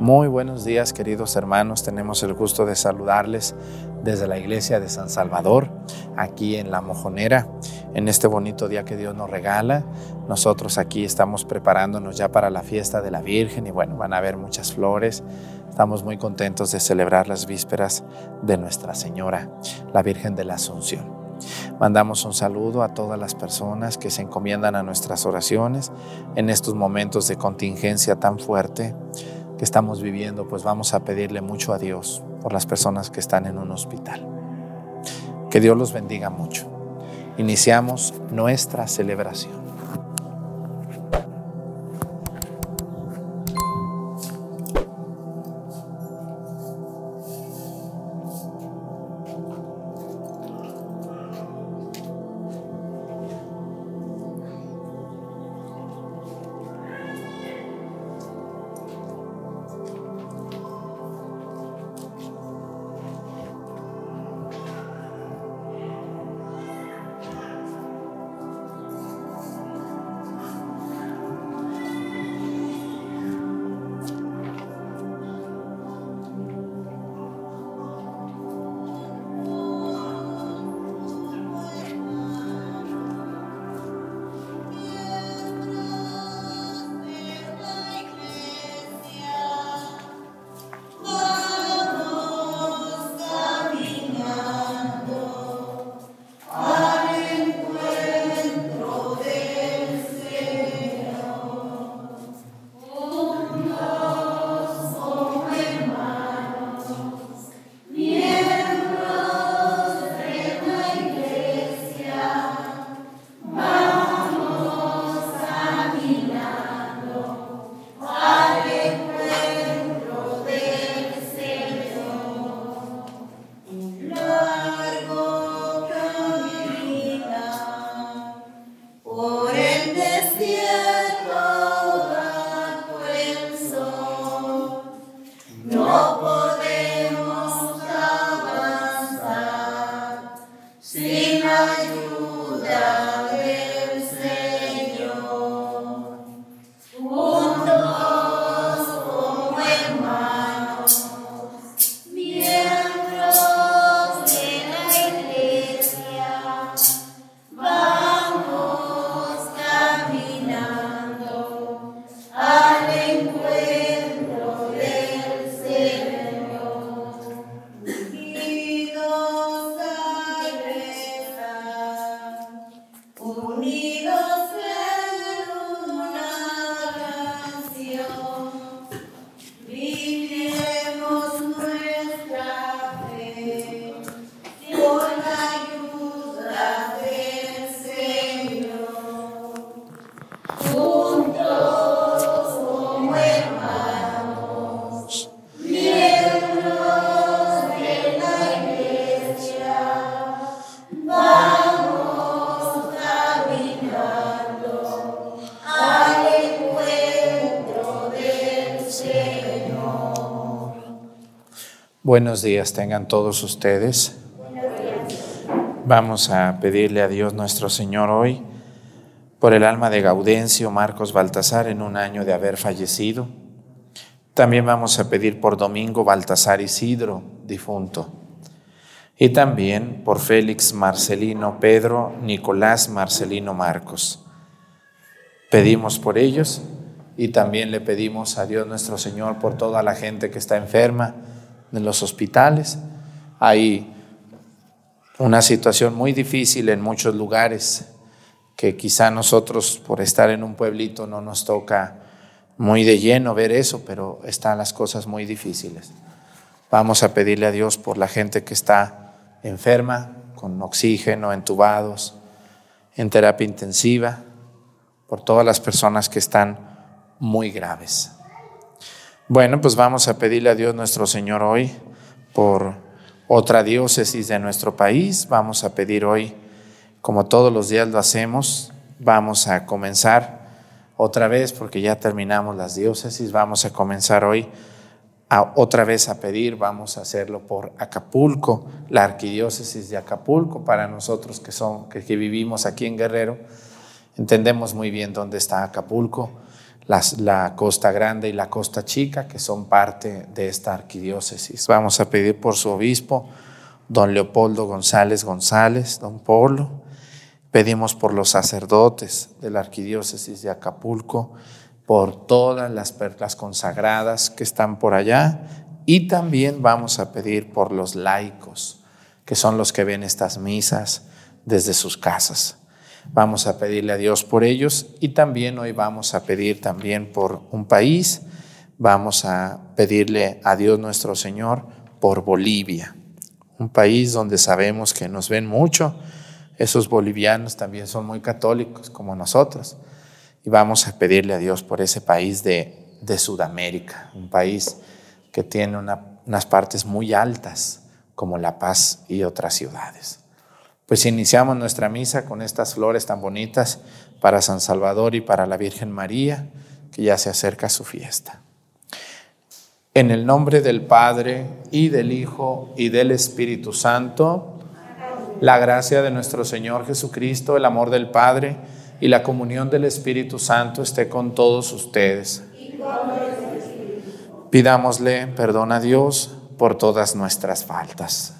Muy buenos días queridos hermanos, tenemos el gusto de saludarles desde la iglesia de San Salvador, aquí en La Mojonera, en este bonito día que Dios nos regala. Nosotros aquí estamos preparándonos ya para la fiesta de la Virgen y bueno, van a haber muchas flores. Estamos muy contentos de celebrar las vísperas de Nuestra Señora, la Virgen de la Asunción. Mandamos un saludo a todas las personas que se encomiendan a nuestras oraciones en estos momentos de contingencia tan fuerte que estamos viviendo, pues vamos a pedirle mucho a Dios por las personas que están en un hospital. Que Dios los bendiga mucho. Iniciamos nuestra celebración. Buenos días tengan todos ustedes. Vamos a pedirle a Dios nuestro Señor hoy por el alma de Gaudencio Marcos Baltasar en un año de haber fallecido. También vamos a pedir por Domingo Baltasar Isidro, difunto. Y también por Félix Marcelino Pedro Nicolás Marcelino Marcos. Pedimos por ellos y también le pedimos a Dios nuestro Señor por toda la gente que está enferma en los hospitales. Hay una situación muy difícil en muchos lugares que quizá nosotros por estar en un pueblito no nos toca muy de lleno ver eso, pero están las cosas muy difíciles. Vamos a pedirle a Dios por la gente que está enferma, con oxígeno, entubados, en terapia intensiva, por todas las personas que están muy graves. Bueno, pues vamos a pedirle a Dios nuestro Señor hoy por otra diócesis de nuestro país. Vamos a pedir hoy, como todos los días lo hacemos, vamos a comenzar otra vez, porque ya terminamos las diócesis, vamos a comenzar hoy a, otra vez a pedir, vamos a hacerlo por Acapulco, la arquidiócesis de Acapulco, para nosotros que, son, que, que vivimos aquí en Guerrero, entendemos muy bien dónde está Acapulco la Costa Grande y la Costa Chica, que son parte de esta arquidiócesis. Vamos a pedir por su obispo, don Leopoldo González González, don Polo. Pedimos por los sacerdotes de la arquidiócesis de Acapulco, por todas las, las consagradas que están por allá y también vamos a pedir por los laicos, que son los que ven estas misas desde sus casas. Vamos a pedirle a Dios por ellos y también hoy vamos a pedir también por un país, vamos a pedirle a Dios nuestro Señor por Bolivia, un país donde sabemos que nos ven mucho. Esos bolivianos también son muy católicos como nosotros. Y vamos a pedirle a Dios por ese país de, de Sudamérica, un país que tiene unas partes muy altas como La Paz y otras ciudades. Pues iniciamos nuestra misa con estas flores tan bonitas para San Salvador y para la Virgen María, que ya se acerca su fiesta. En el nombre del Padre y del Hijo y del Espíritu Santo, la gracia de nuestro Señor Jesucristo, el amor del Padre y la comunión del Espíritu Santo esté con todos ustedes. Pidámosle perdón a Dios por todas nuestras faltas.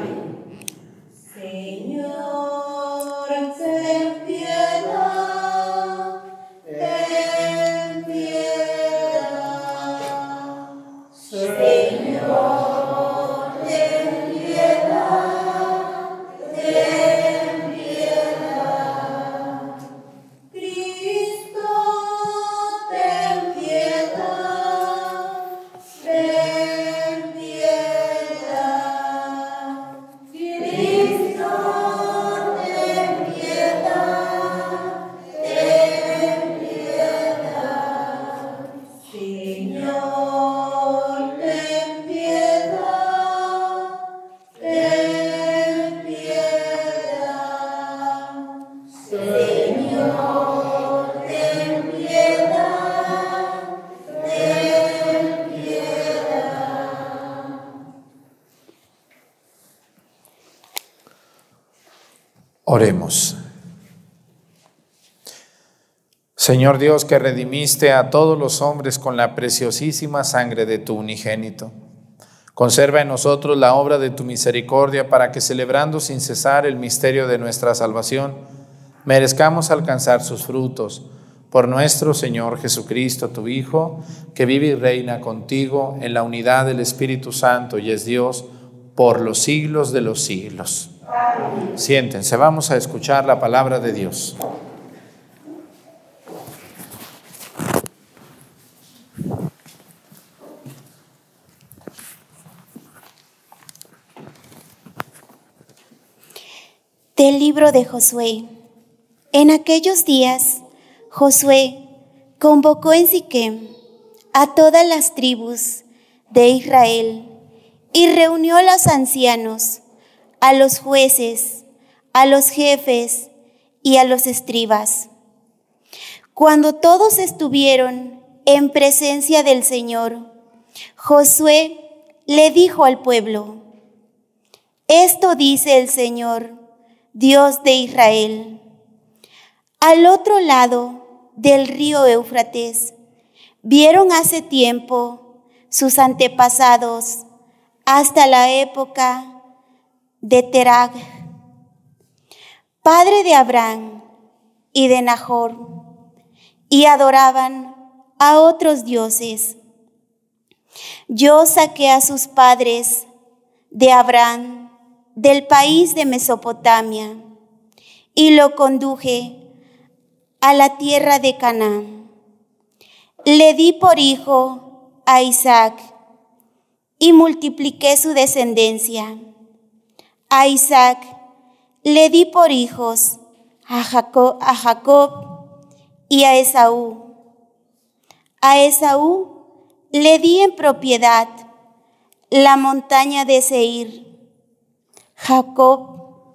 Oremos. Señor Dios, que redimiste a todos los hombres con la preciosísima sangre de tu unigénito, conserva en nosotros la obra de tu misericordia para que celebrando sin cesar el misterio de nuestra salvación, merezcamos alcanzar sus frutos por nuestro Señor Jesucristo, tu Hijo, que vive y reina contigo en la unidad del Espíritu Santo y es Dios por los siglos de los siglos. Siéntense, vamos a escuchar la palabra de Dios. Del libro de Josué. En aquellos días, Josué convocó en Siquem a todas las tribus de Israel y reunió a los ancianos a los jueces, a los jefes y a los escribas. Cuando todos estuvieron en presencia del Señor, Josué le dijo al pueblo, esto dice el Señor, Dios de Israel. Al otro lado del río Éufrates, vieron hace tiempo sus antepasados hasta la época de Terag, padre de Abraham y de Nahor, y adoraban a otros dioses. Yo saqué a sus padres de Abraham del país de Mesopotamia y lo conduje a la tierra de Canaán. Le di por hijo a Isaac y multipliqué su descendencia. A Isaac le di por hijos a Jacob, a Jacob y a Esaú. A Esaú le di en propiedad la montaña de Seir. Jacob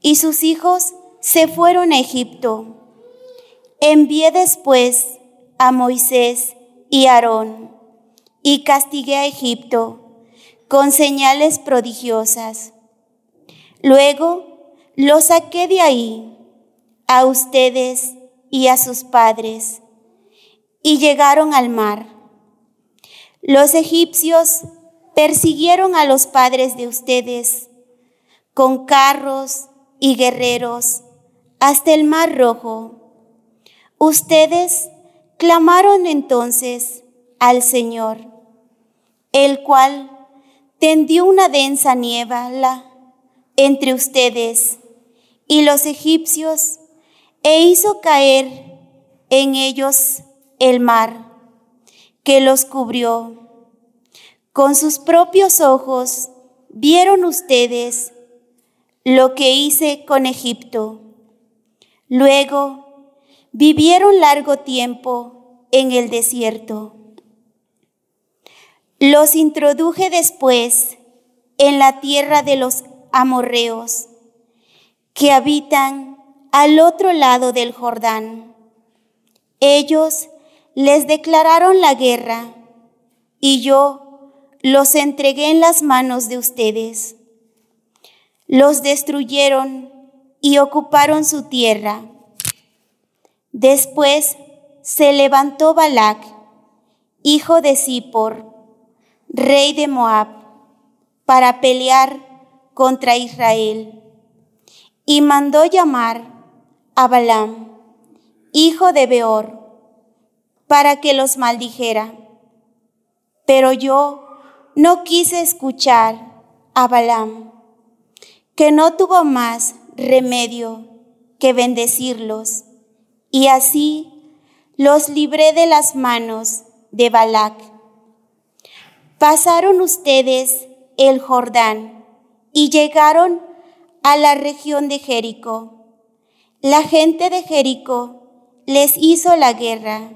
y sus hijos se fueron a Egipto. Envié después a Moisés y Aarón y castigué a Egipto con señales prodigiosas. Luego los saqué de ahí, a ustedes y a sus padres, y llegaron al mar. Los egipcios persiguieron a los padres de ustedes con carros y guerreros hasta el mar rojo. Ustedes clamaron entonces al Señor, el cual tendió una densa niebla entre ustedes y los egipcios e hizo caer en ellos el mar que los cubrió. Con sus propios ojos vieron ustedes lo que hice con Egipto. Luego vivieron largo tiempo en el desierto. Los introduje después en la tierra de los amorreos que habitan al otro lado del Jordán. Ellos les declararon la guerra y yo los entregué en las manos de ustedes los destruyeron y ocuparon su tierra. Después se levantó Balac, hijo de Zippor, rey de Moab, para pelear contra Israel, y mandó llamar a Balaam, hijo de Beor, para que los maldijera. Pero yo no quise escuchar a Balaam que no tuvo más remedio que bendecirlos, y así los libré de las manos de Balac. Pasaron ustedes el Jordán y llegaron a la región de Jericó. La gente de Jericó les hizo la guerra,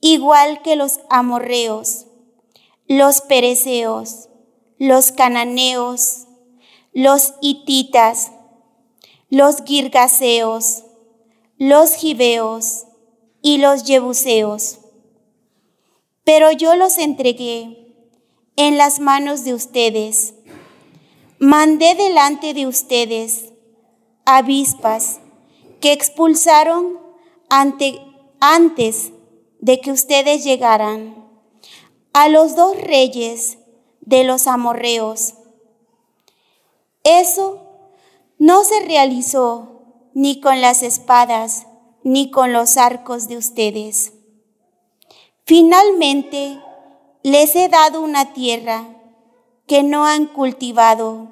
igual que los amorreos, los pereceos, los cananeos, los hititas, los girgaseos, los gibeos y los jebuseos. Pero yo los entregué en las manos de ustedes. Mandé delante de ustedes avispas que expulsaron ante, antes de que ustedes llegaran a los dos reyes de los amorreos eso no se realizó ni con las espadas ni con los arcos de ustedes. Finalmente, les he dado una tierra que no han cultivado,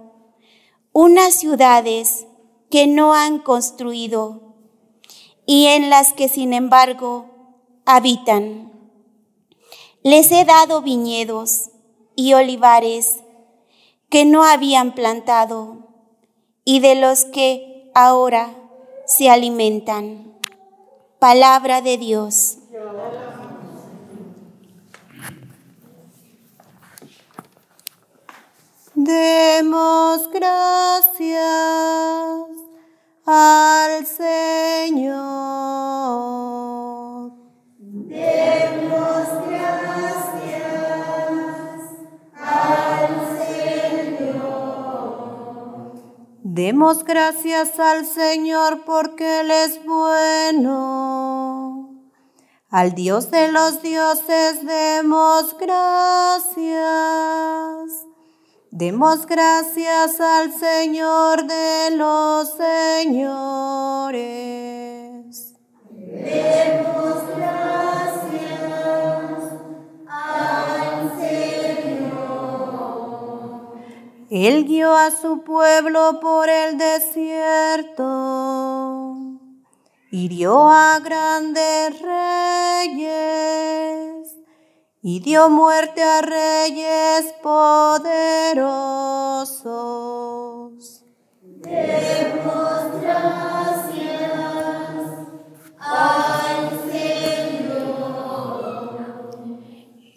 unas ciudades que no han construido y en las que sin embargo habitan. Les he dado viñedos y olivares que no habían plantado y de los que ahora se alimentan. Palabra de Dios. Demos gracias al Señor. Demos gracias al Señor porque Él es bueno. Al Dios de los dioses demos gracias. Demos gracias al Señor de los señores. Demos Él guió a su pueblo por el desierto, hirió a grandes reyes y dio muerte a reyes poderosos. Demos gracias al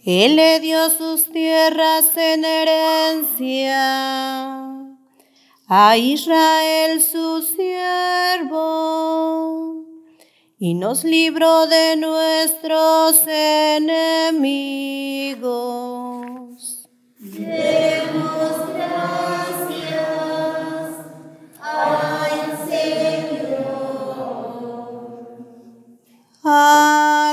Él le dio sus tierras en herencia a Israel su siervo y nos libró de nuestros enemigos. Demos gracias al Señor. Aleluya,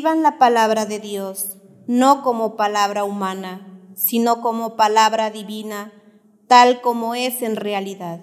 Reciban la palabra de Dios, no como palabra humana, sino como palabra divina, tal como es en realidad.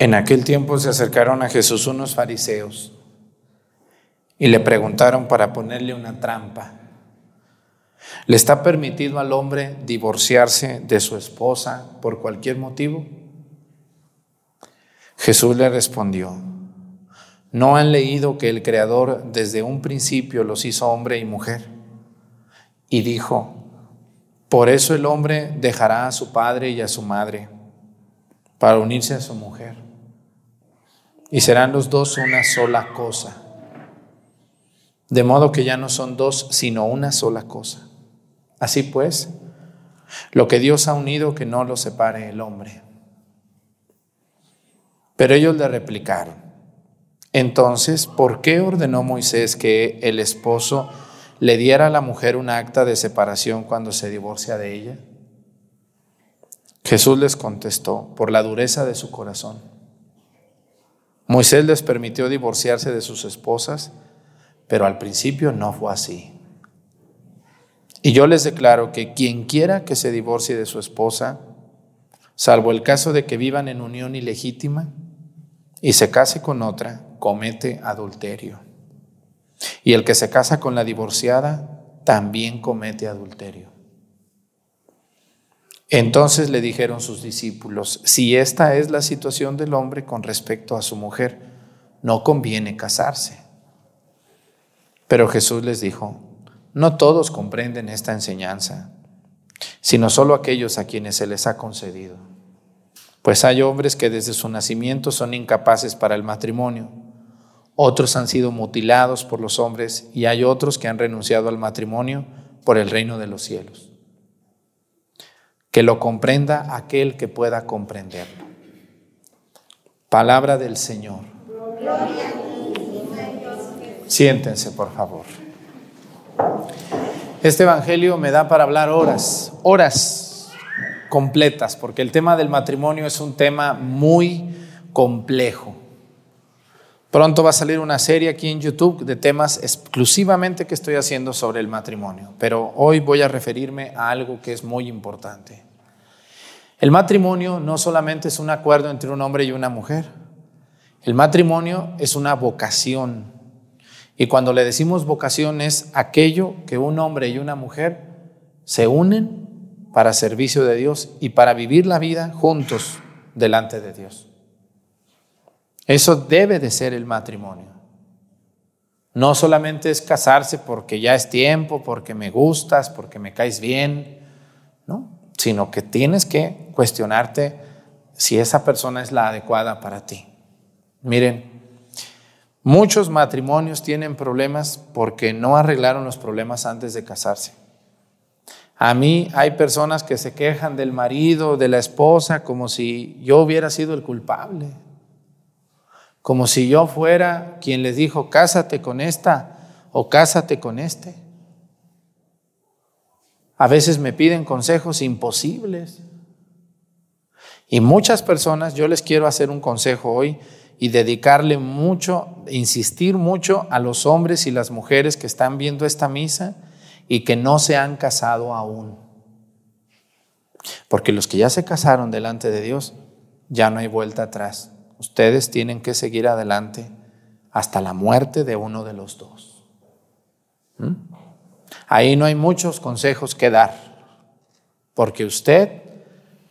En aquel tiempo se acercaron a Jesús unos fariseos y le preguntaron para ponerle una trampa. ¿Le está permitido al hombre divorciarse de su esposa por cualquier motivo? Jesús le respondió, ¿no han leído que el Creador desde un principio los hizo hombre y mujer? Y dijo, por eso el hombre dejará a su padre y a su madre para unirse a su mujer y serán los dos una sola cosa. De modo que ya no son dos, sino una sola cosa. Así pues, lo que Dios ha unido, que no lo separe el hombre. Pero ellos le replicaron, entonces, ¿por qué ordenó Moisés que el esposo le diera a la mujer un acta de separación cuando se divorcia de ella? Jesús les contestó, por la dureza de su corazón. Moisés les permitió divorciarse de sus esposas, pero al principio no fue así. Y yo les declaro que quien quiera que se divorcie de su esposa, salvo el caso de que vivan en unión ilegítima y se case con otra, comete adulterio. Y el que se casa con la divorciada también comete adulterio. Entonces le dijeron sus discípulos, si esta es la situación del hombre con respecto a su mujer, no conviene casarse. Pero Jesús les dijo, no todos comprenden esta enseñanza, sino solo aquellos a quienes se les ha concedido. Pues hay hombres que desde su nacimiento son incapaces para el matrimonio, otros han sido mutilados por los hombres y hay otros que han renunciado al matrimonio por el reino de los cielos que lo comprenda aquel que pueda comprenderlo. Palabra del Señor. Siéntense, por favor. Este Evangelio me da para hablar horas, horas completas, porque el tema del matrimonio es un tema muy complejo. Pronto va a salir una serie aquí en YouTube de temas exclusivamente que estoy haciendo sobre el matrimonio, pero hoy voy a referirme a algo que es muy importante. El matrimonio no solamente es un acuerdo entre un hombre y una mujer, el matrimonio es una vocación. Y cuando le decimos vocación es aquello que un hombre y una mujer se unen para servicio de Dios y para vivir la vida juntos delante de Dios. Eso debe de ser el matrimonio. No solamente es casarse porque ya es tiempo, porque me gustas, porque me caes bien, ¿no? Sino que tienes que cuestionarte si esa persona es la adecuada para ti. Miren, muchos matrimonios tienen problemas porque no arreglaron los problemas antes de casarse. A mí hay personas que se quejan del marido, de la esposa, como si yo hubiera sido el culpable como si yo fuera quien les dijo, cásate con esta o cásate con este. A veces me piden consejos imposibles. Y muchas personas, yo les quiero hacer un consejo hoy y dedicarle mucho, insistir mucho a los hombres y las mujeres que están viendo esta misa y que no se han casado aún. Porque los que ya se casaron delante de Dios, ya no hay vuelta atrás. Ustedes tienen que seguir adelante hasta la muerte de uno de los dos. ¿Mm? Ahí no hay muchos consejos que dar, porque usted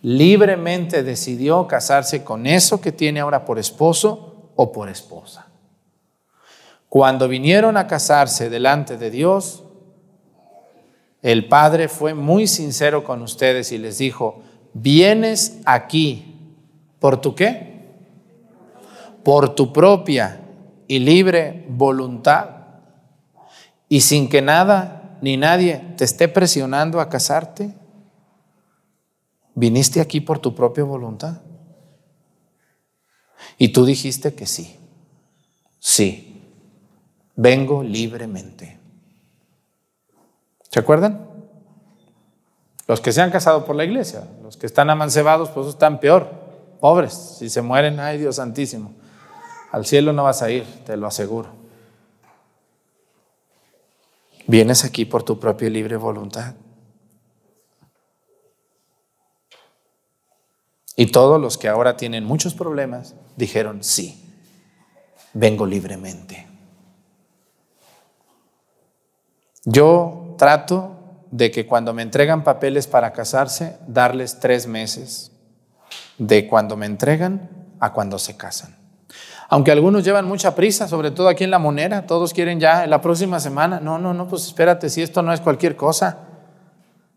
libremente decidió casarse con eso que tiene ahora por esposo o por esposa. Cuando vinieron a casarse delante de Dios, el Padre fue muy sincero con ustedes y les dijo, vienes aquí, ¿por tu qué? Por tu propia y libre voluntad y sin que nada ni nadie te esté presionando a casarte? ¿Viniste aquí por tu propia voluntad? Y tú dijiste que sí. Sí, vengo libremente. ¿Se acuerdan? Los que se han casado por la iglesia, los que están amancebados, pues están peor, pobres. Si se mueren, ay Dios santísimo. Al cielo no vas a ir, te lo aseguro. Vienes aquí por tu propia libre voluntad. Y todos los que ahora tienen muchos problemas dijeron, sí, vengo libremente. Yo trato de que cuando me entregan papeles para casarse, darles tres meses de cuando me entregan a cuando se casan. Aunque algunos llevan mucha prisa, sobre todo aquí en la monera, todos quieren ya la próxima semana. No, no, no, pues espérate, si esto no es cualquier cosa.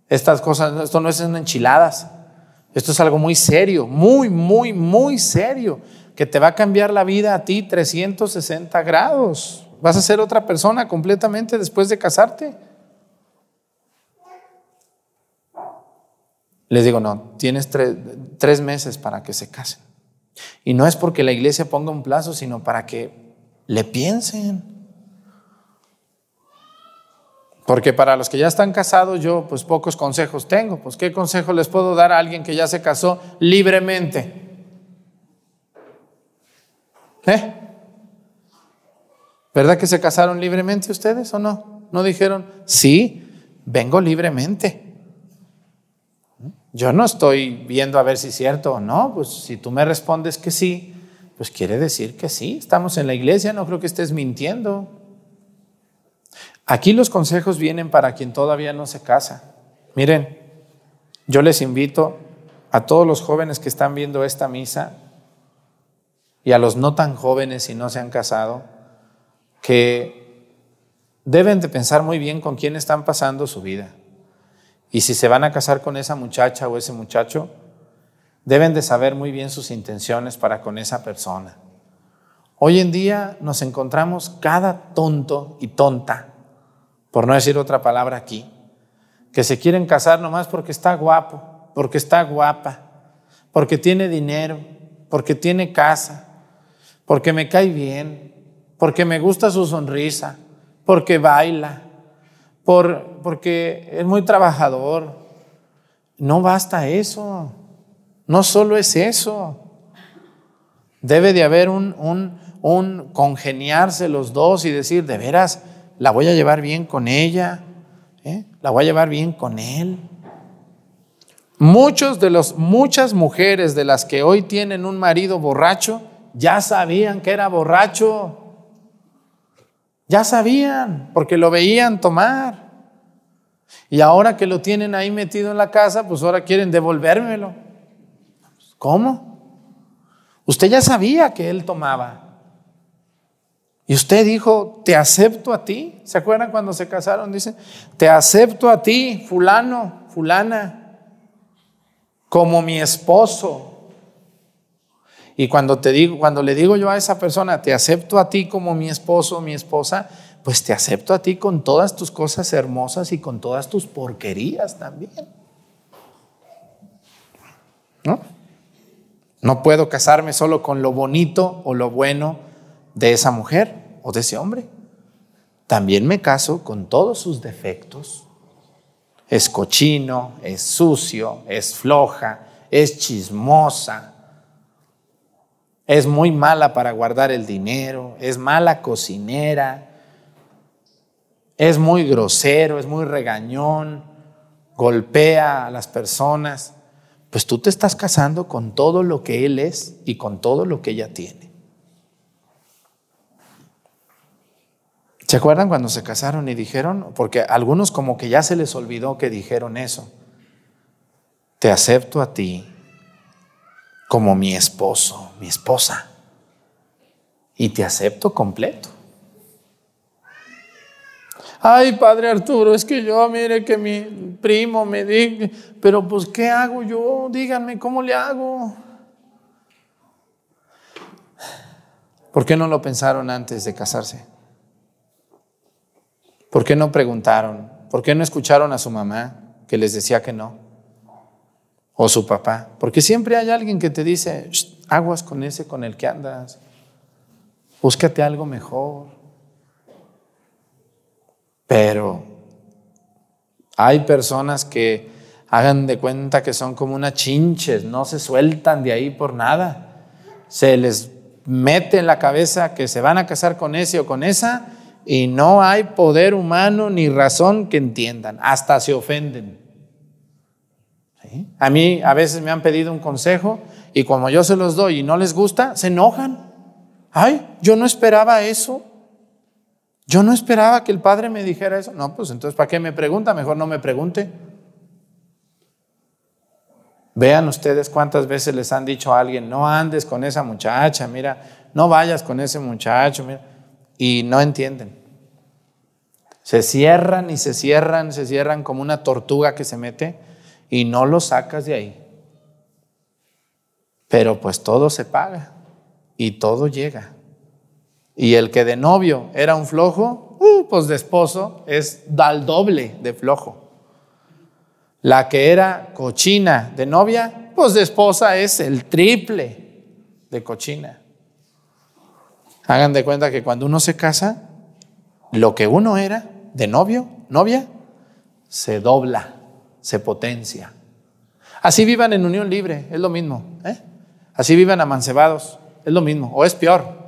Estas cosas, esto no es enchiladas. Esto es algo muy serio, muy, muy, muy serio, que te va a cambiar la vida a ti 360 grados. Vas a ser otra persona completamente después de casarte. Les digo, no, tienes tres meses para que se casen. Y no es porque la iglesia ponga un plazo, sino para que le piensen. Porque para los que ya están casados, yo pues pocos consejos tengo. Pues qué consejo les puedo dar a alguien que ya se casó libremente. ¿Eh? ¿Verdad que se casaron libremente ustedes o no? ¿No dijeron, sí, vengo libremente? Yo no estoy viendo a ver si es cierto o no, pues si tú me respondes que sí, pues quiere decir que sí, estamos en la iglesia, no creo que estés mintiendo. Aquí los consejos vienen para quien todavía no se casa. Miren, yo les invito a todos los jóvenes que están viendo esta misa y a los no tan jóvenes y no se han casado, que deben de pensar muy bien con quién están pasando su vida. Y si se van a casar con esa muchacha o ese muchacho, deben de saber muy bien sus intenciones para con esa persona. Hoy en día nos encontramos cada tonto y tonta, por no decir otra palabra aquí, que se quieren casar nomás porque está guapo, porque está guapa, porque tiene dinero, porque tiene casa, porque me cae bien, porque me gusta su sonrisa, porque baila, por, porque es muy trabajador. No basta eso. No solo es eso. Debe de haber un, un, un congeniarse los dos y decir, de veras, la voy a llevar bien con ella, ¿eh? la voy a llevar bien con él. Muchos de los, muchas mujeres de las que hoy tienen un marido borracho ya sabían que era borracho. Ya sabían, porque lo veían tomar. Y ahora que lo tienen ahí metido en la casa, pues ahora quieren devolvérmelo. ¿Cómo? Usted ya sabía que él tomaba. Y usted dijo, te acepto a ti. ¿Se acuerdan cuando se casaron? Dice, te acepto a ti, fulano, fulana, como mi esposo. Y cuando te digo, cuando le digo yo a esa persona, te acepto a ti como mi esposo, mi esposa, pues te acepto a ti con todas tus cosas hermosas y con todas tus porquerías también. ¿No? No puedo casarme solo con lo bonito o lo bueno de esa mujer o de ese hombre. También me caso con todos sus defectos. Es cochino, es sucio, es floja, es chismosa, es muy mala para guardar el dinero, es mala cocinera, es muy grosero, es muy regañón, golpea a las personas. Pues tú te estás casando con todo lo que él es y con todo lo que ella tiene. ¿Se acuerdan cuando se casaron y dijeron? Porque algunos como que ya se les olvidó que dijeron eso. Te acepto a ti como mi esposo, mi esposa. Y te acepto completo. Ay, padre Arturo, es que yo, mire que mi primo me diga, pero pues, ¿qué hago yo? Díganme, ¿cómo le hago? ¿Por qué no lo pensaron antes de casarse? ¿Por qué no preguntaron? ¿Por qué no escucharon a su mamá que les decía que no? O su papá. Porque siempre hay alguien que te dice, aguas con ese con el que andas. Búscate algo mejor. Pero hay personas que hagan de cuenta que son como unas chinches, no se sueltan de ahí por nada. Se les mete en la cabeza que se van a casar con ese o con esa y no hay poder humano ni razón que entiendan, hasta se ofenden. A mí a veces me han pedido un consejo y como yo se los doy y no les gusta, se enojan. Ay, yo no esperaba eso. Yo no esperaba que el padre me dijera eso. No, pues entonces, ¿para qué me pregunta? Mejor no me pregunte. Vean ustedes cuántas veces les han dicho a alguien, no andes con esa muchacha, mira, no vayas con ese muchacho, mira y no entienden. Se cierran y se cierran, se cierran como una tortuga que se mete y no lo sacas de ahí. Pero pues todo se paga y todo llega. Y el que de novio era un flojo, uh, pues de esposo es al doble de flojo. La que era cochina de novia, pues de esposa es el triple de cochina. Hagan de cuenta que cuando uno se casa, lo que uno era de novio, novia, se dobla, se potencia. Así vivan en unión libre, es lo mismo. ¿eh? Así vivan amancebados, es lo mismo, o es peor.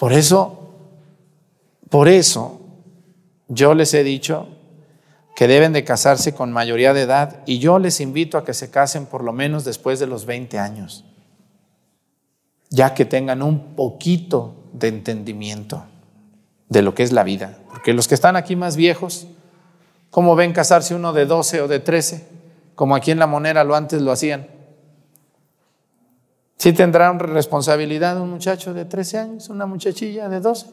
Por eso, por eso, yo les he dicho que deben de casarse con mayoría de edad y yo les invito a que se casen por lo menos después de los 20 años ya que tengan un poquito de entendimiento de lo que es la vida. Porque los que están aquí más viejos, ¿cómo ven casarse uno de 12 o de 13? Como aquí en la monera lo antes lo hacían. ¿Sí tendrán responsabilidad un muchacho de 13 años, una muchachilla de 12?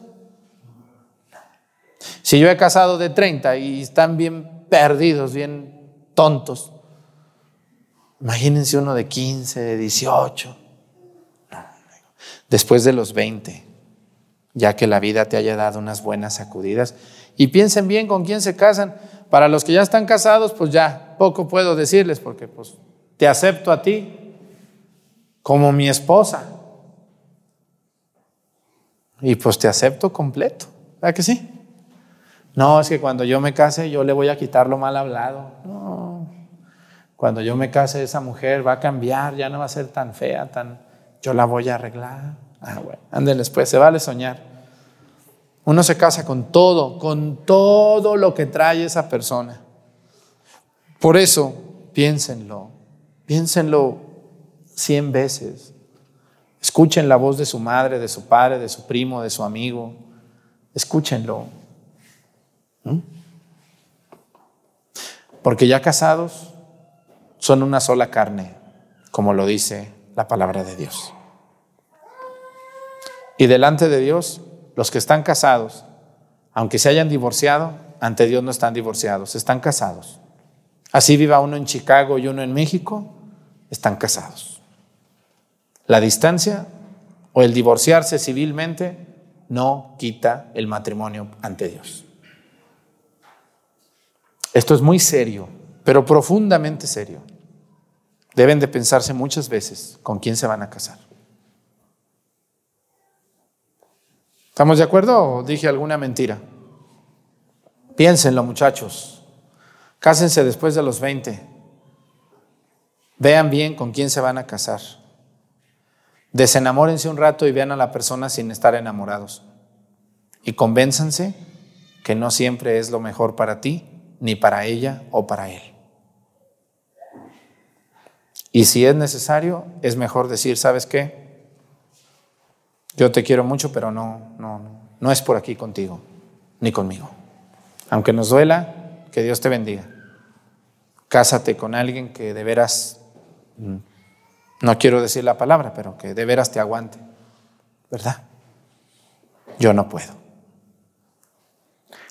Si yo he casado de 30 y están bien perdidos, bien tontos, imagínense uno de 15, de 18 después de los 20, ya que la vida te haya dado unas buenas sacudidas. Y piensen bien con quién se casan. Para los que ya están casados, pues ya poco puedo decirles, porque pues te acepto a ti como mi esposa. Y pues te acepto completo. ¿Verdad que sí? No, es que cuando yo me case yo le voy a quitar lo mal hablado. No. Cuando yo me case esa mujer va a cambiar, ya no va a ser tan fea, tan yo la voy a arreglar. Ah, bueno, ándenles pues, se vale soñar. Uno se casa con todo, con todo lo que trae esa persona. Por eso, piénsenlo, piénsenlo cien veces. Escuchen la voz de su madre, de su padre, de su primo, de su amigo. Escúchenlo. ¿Mm? Porque ya casados son una sola carne, como lo dice la palabra de Dios. Y delante de Dios, los que están casados, aunque se hayan divorciado, ante Dios no están divorciados, están casados. Así viva uno en Chicago y uno en México, están casados. La distancia o el divorciarse civilmente no quita el matrimonio ante Dios. Esto es muy serio, pero profundamente serio. Deben de pensarse muchas veces con quién se van a casar. ¿Estamos de acuerdo o dije alguna mentira? Piénsenlo muchachos. Cásense después de los 20. Vean bien con quién se van a casar. Desenamórense un rato y vean a la persona sin estar enamorados. Y convénzanse que no siempre es lo mejor para ti, ni para ella o para él. Y si es necesario, es mejor decir, ¿sabes qué? Yo te quiero mucho, pero no, no, no es por aquí contigo, ni conmigo. Aunque nos duela, que Dios te bendiga. Cásate con alguien que de veras, mm, no quiero decir la palabra, pero que de veras te aguante, ¿verdad? Yo no puedo.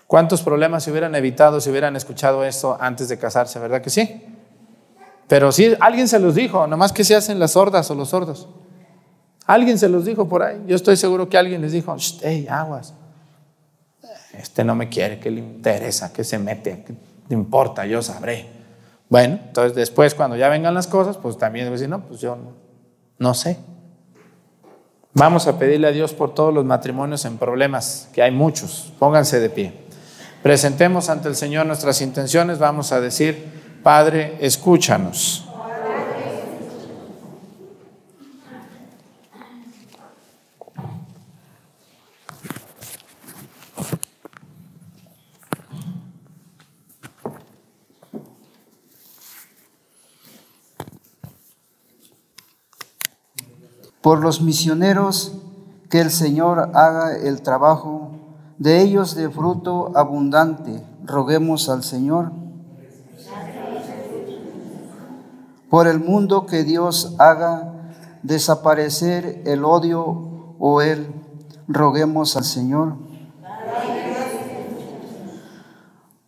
¿Cuántos problemas se hubieran evitado si hubieran escuchado esto antes de casarse? ¿Verdad que sí? Pero sí, alguien se los dijo, nomás que se hacen las sordas o los sordos. Alguien se los dijo por ahí. Yo estoy seguro que alguien les dijo, hey, aguas. Este no me quiere, ¿qué le interesa? ¿Qué se mete? ¿Qué le importa? Yo sabré. Bueno, entonces después cuando ya vengan las cosas, pues también debo decir, no, pues yo no, no sé. Vamos a pedirle a Dios por todos los matrimonios en problemas, que hay muchos. Pónganse de pie. Presentemos ante el Señor nuestras intenciones. Vamos a decir, Padre, escúchanos. Por los misioneros, que el Señor haga el trabajo de ellos de fruto abundante. Roguemos al Señor. Por el mundo que Dios haga desaparecer el odio o el roguemos al Señor.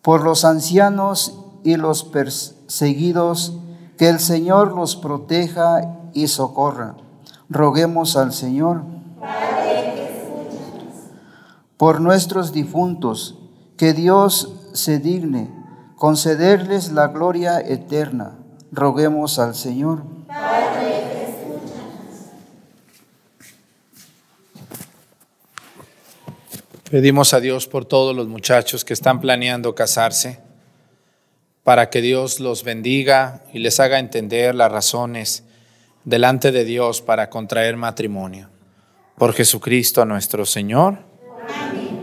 Por los ancianos y los perseguidos, que el Señor los proteja y socorra. Roguemos al Señor por nuestros difuntos, que Dios se digne concederles la gloria eterna. Roguemos al Señor. Pedimos a Dios por todos los muchachos que están planeando casarse, para que Dios los bendiga y les haga entender las razones delante de Dios para contraer matrimonio. Por Jesucristo nuestro Señor.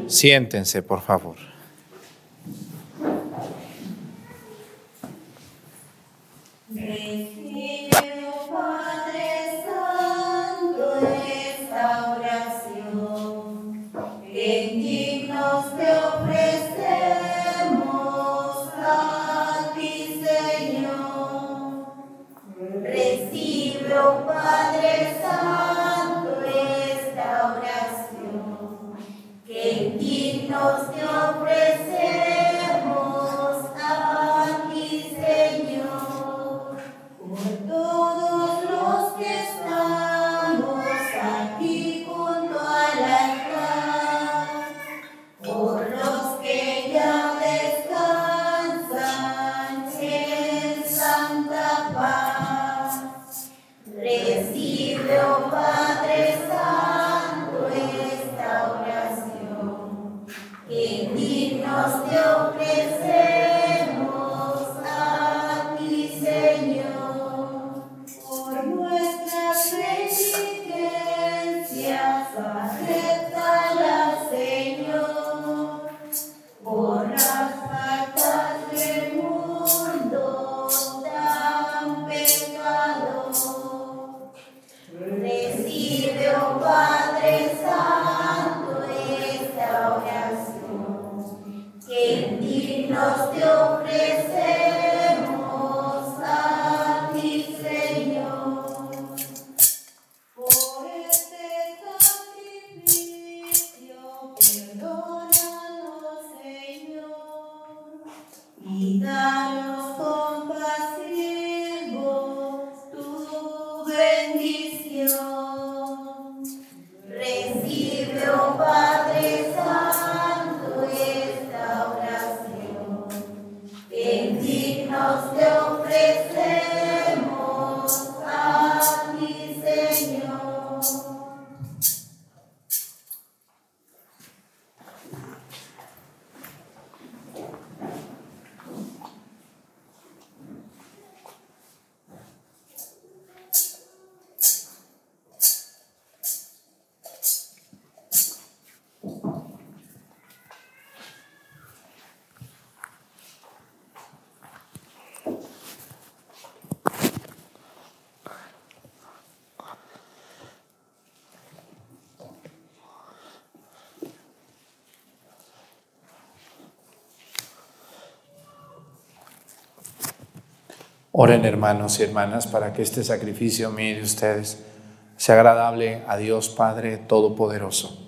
Siéntense, por favor. Oren hermanos y hermanas para que este sacrificio mío de ustedes sea agradable a Dios Padre Todopoderoso.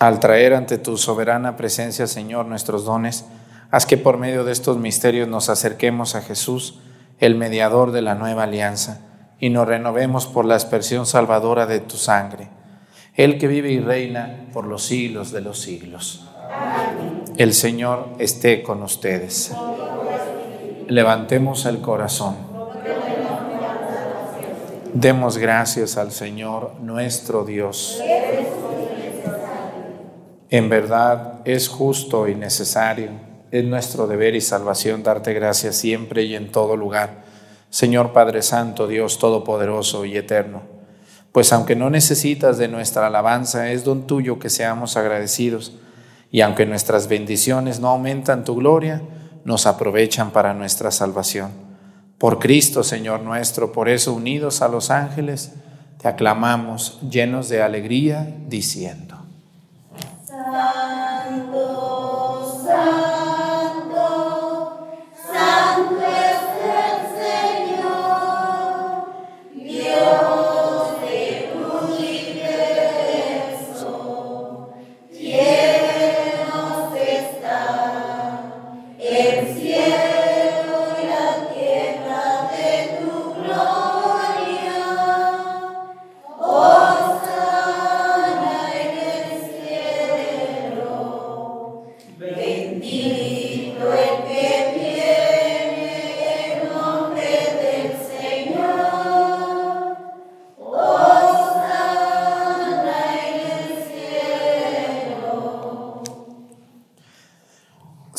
Al traer ante tu soberana presencia, Señor, nuestros dones, haz que por medio de estos misterios nos acerquemos a Jesús, el mediador de la nueva alianza, y nos renovemos por la aspersión salvadora de tu sangre. El que vive y reina por los siglos de los siglos. El Señor esté con ustedes. Levantemos el corazón. Demos gracias al Señor nuestro Dios. En verdad es justo y necesario, es nuestro deber y salvación darte gracias siempre y en todo lugar, Señor Padre Santo, Dios Todopoderoso y Eterno. Pues aunque no necesitas de nuestra alabanza, es don tuyo que seamos agradecidos, y aunque nuestras bendiciones no aumentan tu gloria, nos aprovechan para nuestra salvación. Por Cristo, Señor nuestro, por eso unidos a los ángeles, te aclamamos llenos de alegría, diciendo.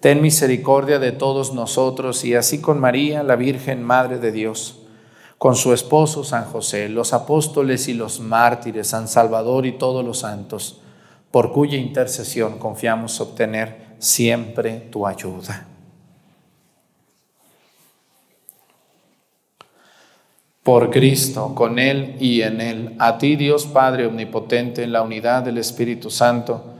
Ten misericordia de todos nosotros y así con María, la Virgen Madre de Dios, con su esposo San José, los apóstoles y los mártires, San Salvador y todos los santos, por cuya intercesión confiamos obtener siempre tu ayuda. Por Cristo, con Él y en Él, a ti Dios Padre Omnipotente, en la unidad del Espíritu Santo,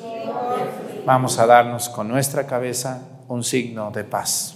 Vamos a darnos con nuestra cabeza un signo de paz.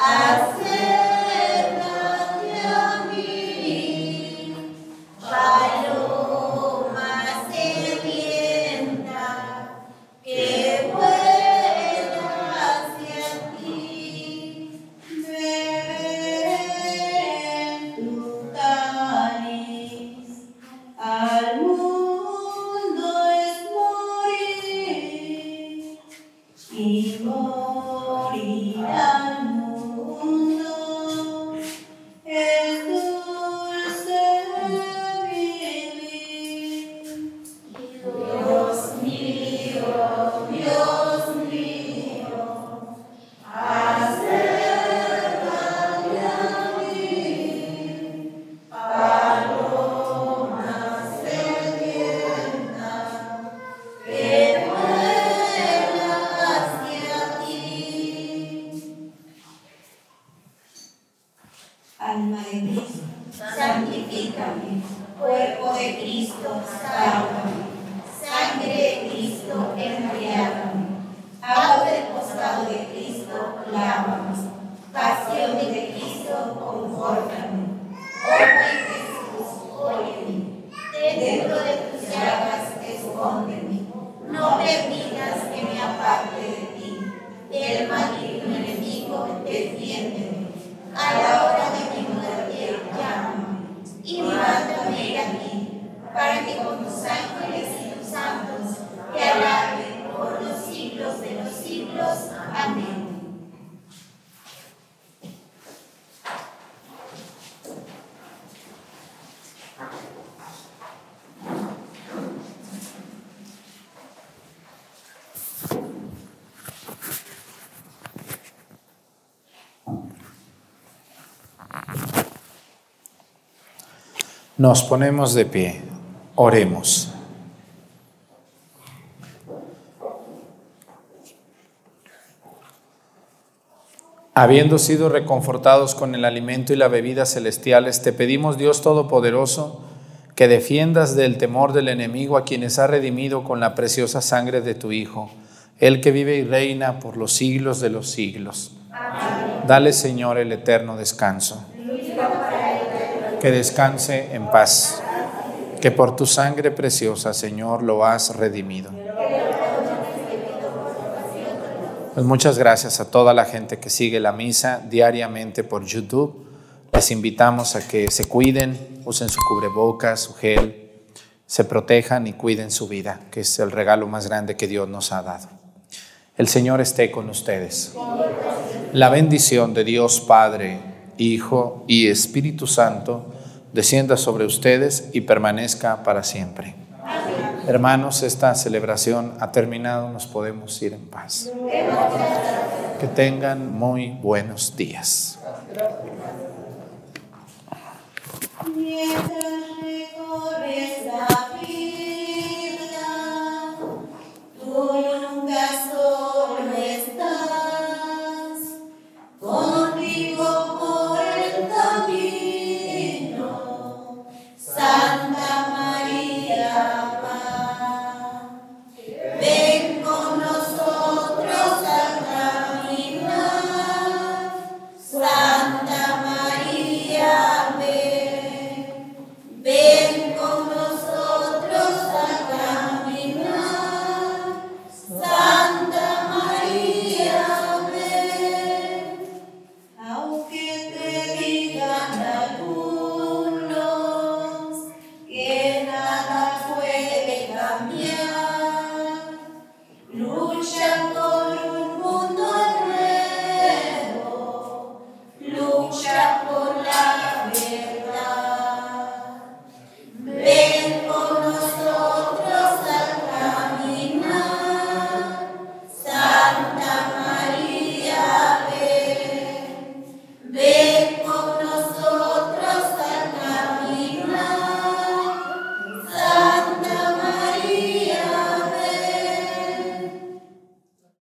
as con tus ángeles y tus santos te alaben por los siglos de los siglos. Amén. Nos ponemos de pie, oremos. Habiendo sido reconfortados con el alimento y la bebida celestiales, te pedimos, Dios Todopoderoso, que defiendas del temor del enemigo a quienes ha redimido con la preciosa sangre de tu Hijo, el que vive y reina por los siglos de los siglos. Dale, Señor, el eterno descanso. Que descanse en paz, que por tu sangre preciosa, Señor, lo has redimido. Pues muchas gracias a toda la gente que sigue la misa diariamente por YouTube. Les invitamos a que se cuiden, usen su cubrebocas, su gel, se protejan y cuiden su vida, que es el regalo más grande que Dios nos ha dado. El Señor esté con ustedes. La bendición de Dios Padre, Hijo y Espíritu Santo descienda sobre ustedes y permanezca para siempre. Hermanos, esta celebración ha terminado, nos podemos ir en paz. Que tengan muy buenos días.